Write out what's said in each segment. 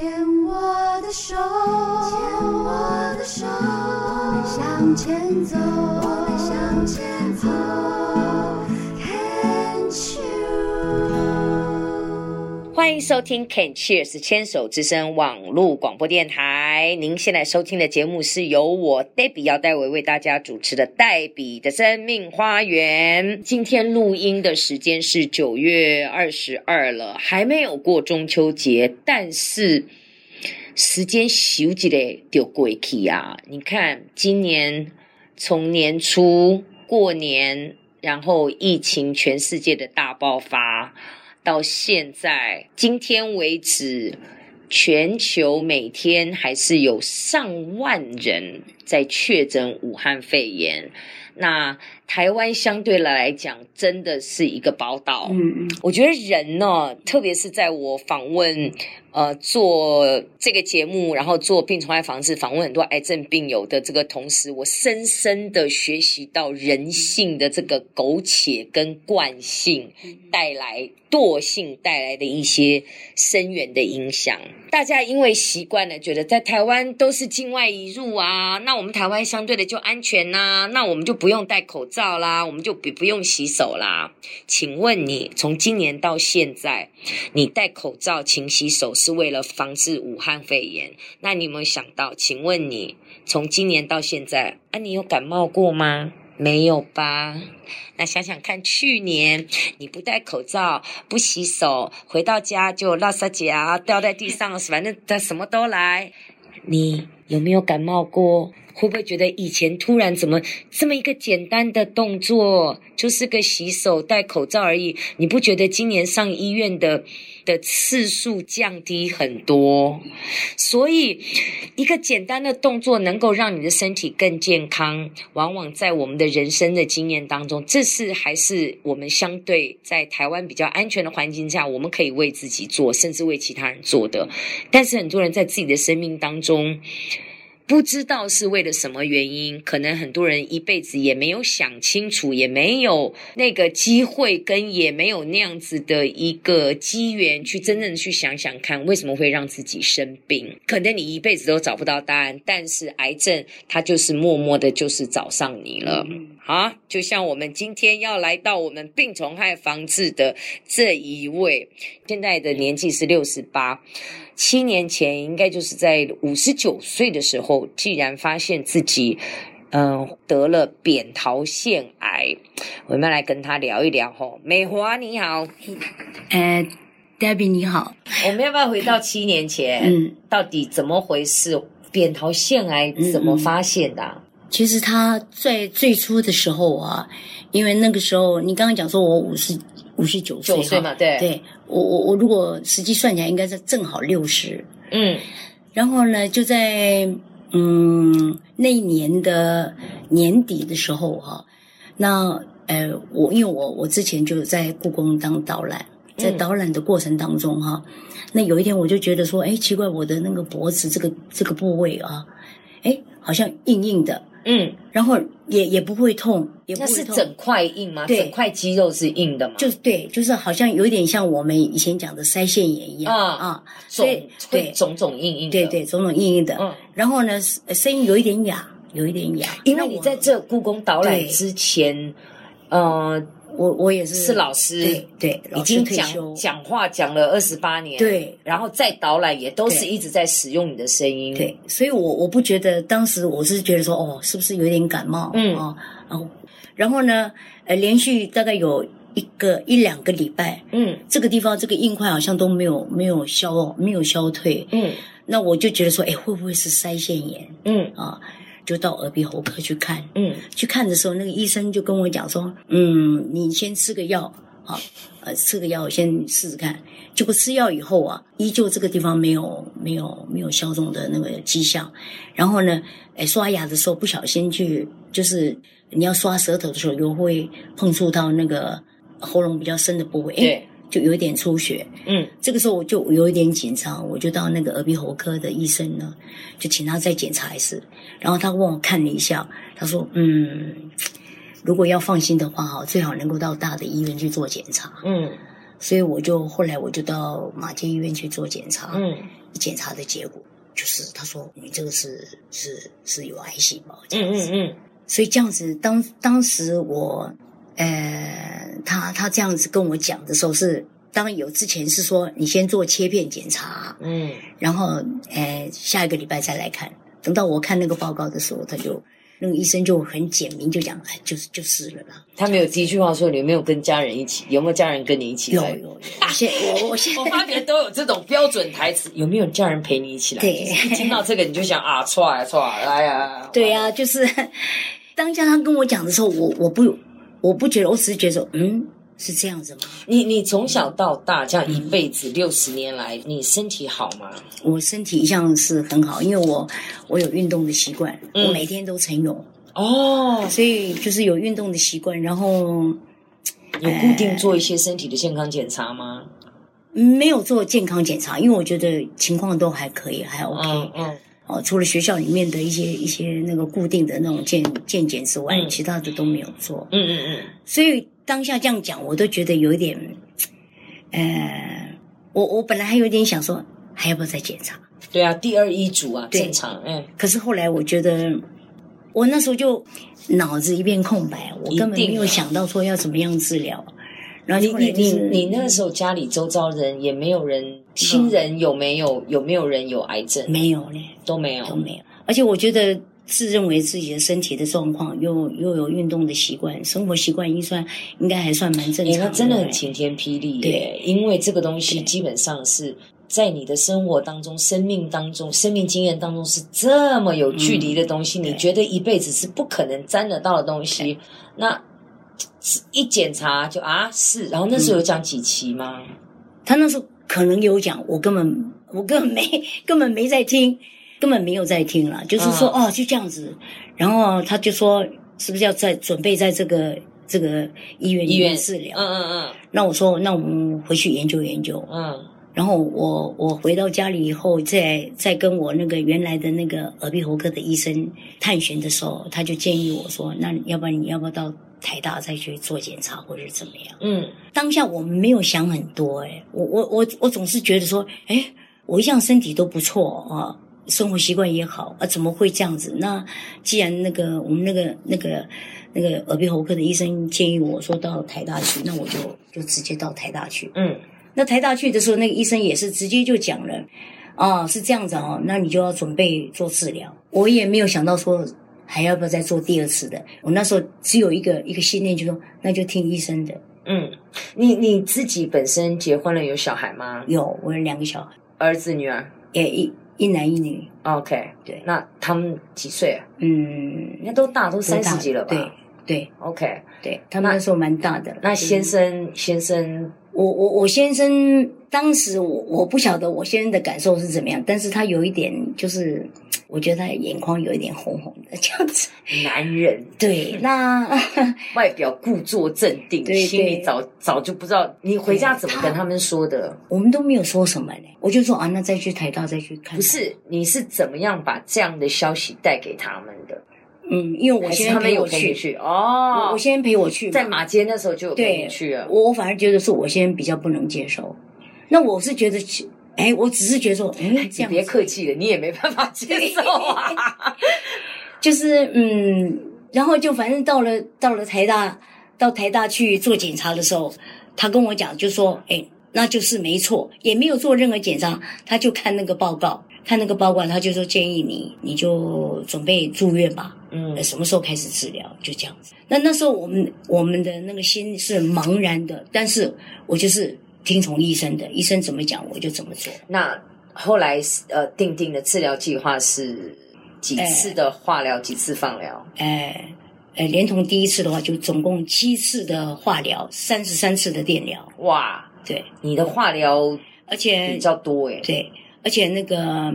牵我的手，牵我的手，我们向前走，欢迎收听 Can Cheers 牵手之声网络广播电台。您现在收听的节目是由我 Debbie 姚戴维为大家主持的《黛比的生命花园》。今天录音的时间是九月二十二了，还没有过中秋节，但是时间咻几嘞就过去啊！你看，今年从年初过年，然后疫情全世界的大爆发。到现在，今天为止，全球每天还是有上万人在确诊武汉肺炎。那台湾相对来讲，真的是一个宝岛。嗯嗯我觉得人呢，特别是在我访问呃做这个节目，然后做病虫害防治，访问很多癌症病友的这个同时，我深深的学习到人性的这个苟且跟惯性带来惰性带来的一些深远的影响。大家因为习惯了，觉得在台湾都是境外移入啊，那我们台湾相对的就安全呐、那我们就不用戴口罩啦，我们就不不用洗手啦。请问你从今年到现在，你戴口罩、勤洗手是为了防治武汉肺炎？那你有没有想到？请问你从今年到现在啊，你有感冒过吗？没有吧？那想想看，去年你不戴口罩、不洗手，回到家就落沙夹掉在地上，反正他什么都来。你有没有感冒过？会不会觉得以前突然怎么这么一个简单的动作，就是个洗手、戴口罩而已？你不觉得今年上医院的的次数降低很多？所以，一个简单的动作能够让你的身体更健康，往往在我们的人生的经验当中，这是还是我们相对在台湾比较安全的环境下，我们可以为自己做，甚至为其他人做的。但是很多人在自己的生命当中。不知道是为了什么原因，可能很多人一辈子也没有想清楚，也没有那个机会，跟也没有那样子的一个机缘，去真正去想想看，为什么会让自己生病？可能你一辈子都找不到答案，但是癌症它就是默默的，就是找上你了。啊，就像我们今天要来到我们病虫害防治的这一位，现在的年纪是六十八，七年前应该就是在五十九岁的时候，既然发现自己。嗯，得了扁桃腺癌，我们来跟他聊一聊吼。美华你好，呃，Debbie 你好，我们要不要回到七年前？嗯，到底怎么回事？扁桃腺癌怎么发现的啊、其实他在最初的时候啊，因为那个时候你刚刚讲说我五十五十九岁，九岁嘛，对，对我我我如果实际算起来应该是正好六十，嗯。然后呢就在嗯那一年的年底的时候哈、那呃我因为我我之前就在故宫当导览，在嗯。导览的过程当中哈、那有一天我就觉得说，哎，奇怪，我的那个脖子这个这个部位啊，哎，好像硬硬的，嗯，然后也也不会痛，也不那会整块硬吗？对。整块肌肉是硬的吗？就是对，就是好像有一点像我们以前讲的腮腺炎一样啊啊，所以肿会对。肿肿硬硬的。对对，肿肿硬硬的，嗯，然后呢，声声音有一点哑，有一点哑，因为你在这故宫导览之前，呃，我我也是是老师对对，已经退休。讲，讲话讲了二十八年，，对。然后再导览也都是一直在使用你的声音，，对，所以我我不觉得当时我是觉得说哦，是不是有点感冒？嗯。哦哦，然后呢，呃，连续大概有一个一两个礼拜，嗯。这个地方这个硬块好像都没有没有消没有消退，嗯。那我就觉得说，哎，会不会是腮腺炎？嗯。啊？就到耳鼻喉科去看，嗯去看的时候，那个医生就跟我讲说，嗯，你先吃个药好，呃，吃个药先试试看。结果吃药以后啊，依旧这个地方没有没有没有消肿的那个迹象。然后呢，哎，刷牙的时候不小心去，就是你要刷舌头的时候，又会碰触到那个喉咙比较深的部位，哎对，就有一点出血。嗯这个时候我就有一点紧张，我就到那个耳鼻喉科的医生呢，就请他再检查一次。然后他问我看了一下，他说：“嗯，如果要放心的话，哈，最好能够到大的医院去做检查。嗯所以我就后来我就到马街医院去做检查。嗯检查的结果就是他说你这个是是是有癌细胞这样子。嗯嗯嗯，所以这样子，当当时我，呃，他他这样子跟我讲的时候是，当然有之前是说你先做切片检查，嗯，然后呃下一个礼拜再来看。等到我看那个报告的时候，他就那个医生就很简明就讲，哎，就是就是了啦。他没有第一句话说你有没有跟家人一起，有没有家人跟你一起来？有有有，我现我我现我发觉都有这种标准台词，有没有家人陪你一起来？对一听到这个你就想啊，错啊错啊，来呀，对呀、就是 当家他跟我讲的时候，我我不我不觉得，我只是觉得，嗯，是这样子吗？你你从小到大这样一辈子六十年来，你身体好吗？我身体一向是很好，因为我我有运动的习惯，嗯我每天都晨泳，哦，所以就是有运动的习惯，然后有固定做一些身体的健康检查吗？没有做健康检查，因为我觉得情况都还可以，还 OK。嗯嗯哦，除了学校里面的一些一些那个固定的那种健健检之外，嗯其他的都没有做。嗯嗯嗯，所以当下这样讲，我都觉得有一点，呃，我我本来还有点想说，还要不要再检查？对啊，第二一组啊，对正常，嗯，可是后来我觉得，我那时候就脑子一片空白，我根本没有想到说要怎么样治疗。然后你你你你那个时候家里周遭人也没有人，亲人有没有有没有人有癌症？没有嘞，都没有都。没有。而且我觉得自认为自己的身体的状况，又又有运动的习惯，生活习惯应算应该还算蛮正哎，常的。那真的很晴天霹雳耶！对因为这个东西基本上是在你的生活当中、生命当中、生命经验当中是这么有距离的东西，嗯你觉得一辈子是不可能沾得到的东西，那一检查就啊是，然后那时候有讲几期吗？他那时候可能有讲，我根本我根本没 根本没在听，根本没有在听了。就是说、嗯哦，就这样子。然后他就说，是不是要在准备在这个这个医院医院治疗？嗯嗯嗯那我说，那我们回去研究研究。嗯嗯，然后我我回到家里以后，再再跟我那个原来的那个耳鼻喉科的医生探寻的时候，他就建议我说，那要不然你要不要到台大再去做检查，或者怎么样？嗯，当下我们没有想很多、哎我我我我总是觉得说，哎，我一向身体都不错啊，生活习惯也好啊，怎么会这样子？那既然那个我们那个那个那个耳鼻喉科的医生建议我说到台大去，那我就就直接到台大去。嗯，那台大去的时候，那个医生也是直接就讲了，啊，是这样子哦，那你就要准备做治疗。我也没有想到说还要不要再做第二次的，我那时候只有一个一个信念，就说那就听医生的。嗯，你你自己本身结婚了有小孩吗？有，我有两个小孩，儿子女儿也一一男一女。？OK，对那他们几岁啊？嗯，那都大，都三十几了吧？对对，OK。对，他们那时候蛮大的了。那先生先生我我我先生当时我我不晓得我先生的感受是怎么样，但是他有一点就是，我觉得他眼眶有一点红红的这样子。男人对，那 外表故作镇定，对对心里早早就不知道你回家怎么跟他们说的。我们都没有说什么呢，我就说啊，那再去台大再去看看。不，是，你是怎么样把这样的消息带给他们的？嗯，因为我先陪我去，哦我？先陪我去，在马街那时候就去了。我我反而觉得是我先比较不能接受。那我是觉得，哎，我只是觉得说，哎，这样别客气了，你也没办法接受啊。就是嗯，然后就反正到了到了台大，到台大去做检查的时候，他跟我讲，就说，哎，那就是没错，也没有做任何检查，他就看那个报告，看那个报告，他就说建议你，你就准备住院吧。嗯呃，什么时候开始治疗？就这样子。那那时候我们我们的那个心是茫然的，但是我就是听从医生的，医生怎么讲我就怎么做。那后来呃定定的治疗计划是几次的化疗，几次放疗？哎呃，连同第一次的话，就总共七次的化疗，三十三次的电疗。哇，对，你的化疗而且比较多诶。对，而且那个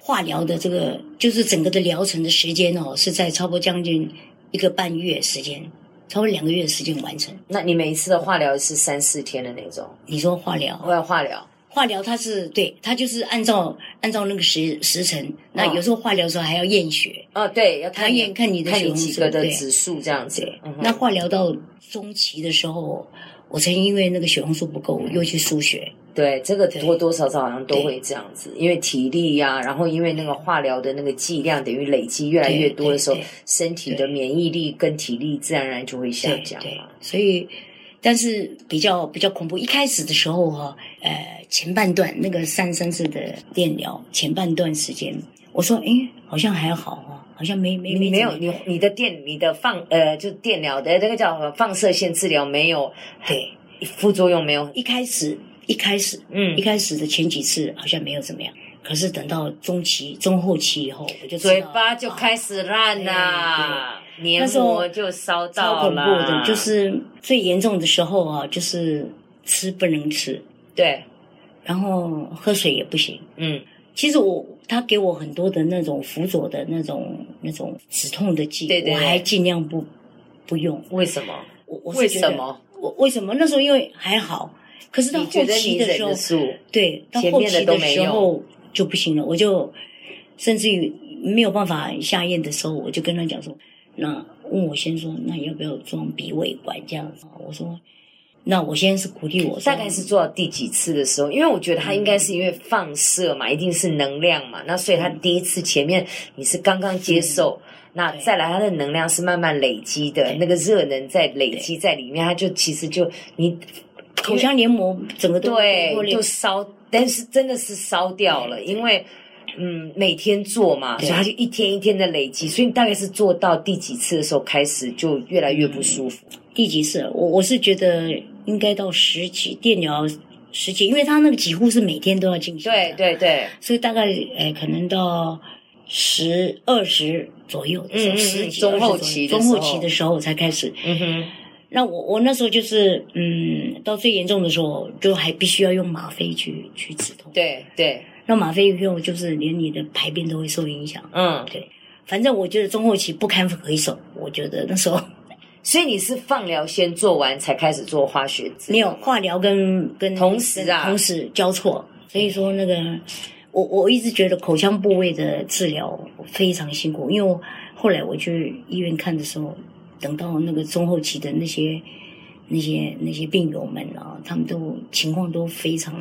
化疗的这个就是整个的疗程的时间哦，是在差不多将近一个半月时间，差不多两个月的时间完成。那你每一次的化疗是三四天的那种？你说化疗？我要化疗，化疗它是对，它就是按照按照那个时时辰，那哦有时候化疗的时候还要验血，哦，对，要他看验看你的血红素几个的指数这样子。嗯那化疗到中期的时候，我曾经因为那个血红素不够，又去输血，对，这个多多少少好像都会这样子，因为体力呀、然后因为那个化疗的那个剂量等于累积越来越多的时候身体的免疫力跟体力自然而然就会下降嘛。，所以但是比较比较恐怖。一开始的时候哈、呃，前半段那个三三次的电疗，前半段时间，我说，哎，好像还好哦，好像没没你没有你你的电你的放呃就电疗的那个叫什么放射线治疗没有对，副作用没有，一开始一开始嗯。一，开始的前几次好像没有怎么样，可是等到中期中后期以后，我就嘴巴就开始烂啦，黏膜就烧超到恐怖的，，就是最严重的时候啊，就是吃不能吃，对，然后喝水也不行。嗯，其实我他给我很多的那种辅佐的那种那种止痛的剂，对对对我还尽量不不用。为什么？我我是为什么？我为什么那时候因为还好，可是到后期的时候？对，到后期的时候就不行了，我就甚至于没有办法下咽的时候，我就跟他讲说，那问我先说，那要不要装鼻胃管这样子？我说，那我先是鼓励我，大概是做到第几次的时候？因为我觉得他应该是因为放射嘛，一定是能量嘛，那所以他第一次前面你是刚刚接受。那再来，它的能量是慢慢累积的，那个热能在累积在里面，它就其实就你口腔黏膜整个都对都就烧，但是真的是烧掉了，因为嗯每天做嘛，所以它就一天一天的累积，所以你大概是做到第几次的时候开始就越来越不舒服。第几次？我我是觉得应该到十几电疗十几，因为他那个几乎是每天都要进行的，对对对，所以大概呃可能到十二十左右的时候，嗯十几中后20左右中期的时候。后期的时候才开始。嗯哼，那我我那时候就是嗯，到最严重的时候，就还必须要用吗啡去去止痛。，对对，那吗啡以后就是连你的排便都会受影响。嗯，对。反正我觉得中后期不堪回首，我觉得那时候所以你是放疗先做完才开始做化学治没有化疗跟跟同时啊。同时交错，所以说那个我我一直觉得口腔部位的治疗非常辛苦，因为我后来我去医院看的时候，等到那个中后期的那些那些那些病友们啊，他们都情况都非常，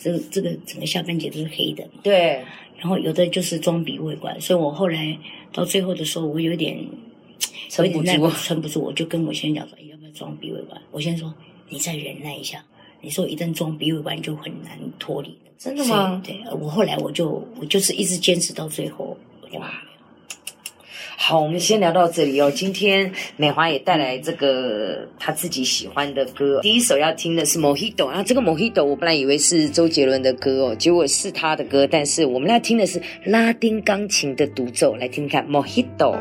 这个这个整个下半截都是黑的嘛，对，然后有的就是装鼻胃管，所以我后来到最后的时候，我有点 撑不住撑不住，我就跟我先生讲说，哎要不要装鼻胃管？我先生说你再忍耐一下，你说一旦装鼻胃管就很难脱离。真的吗？对，我后来我就我就是一直坚持到最后。哇好，我们先聊到这里哦。今天美华也带来这个她自己喜欢的歌，第一首要听的是《Mojito》，然后这个《Mojito》我本来以为是周杰伦的歌哦，结果是他的歌，但是我们要听的是拉丁钢琴的独奏，来听听看《Mojito》。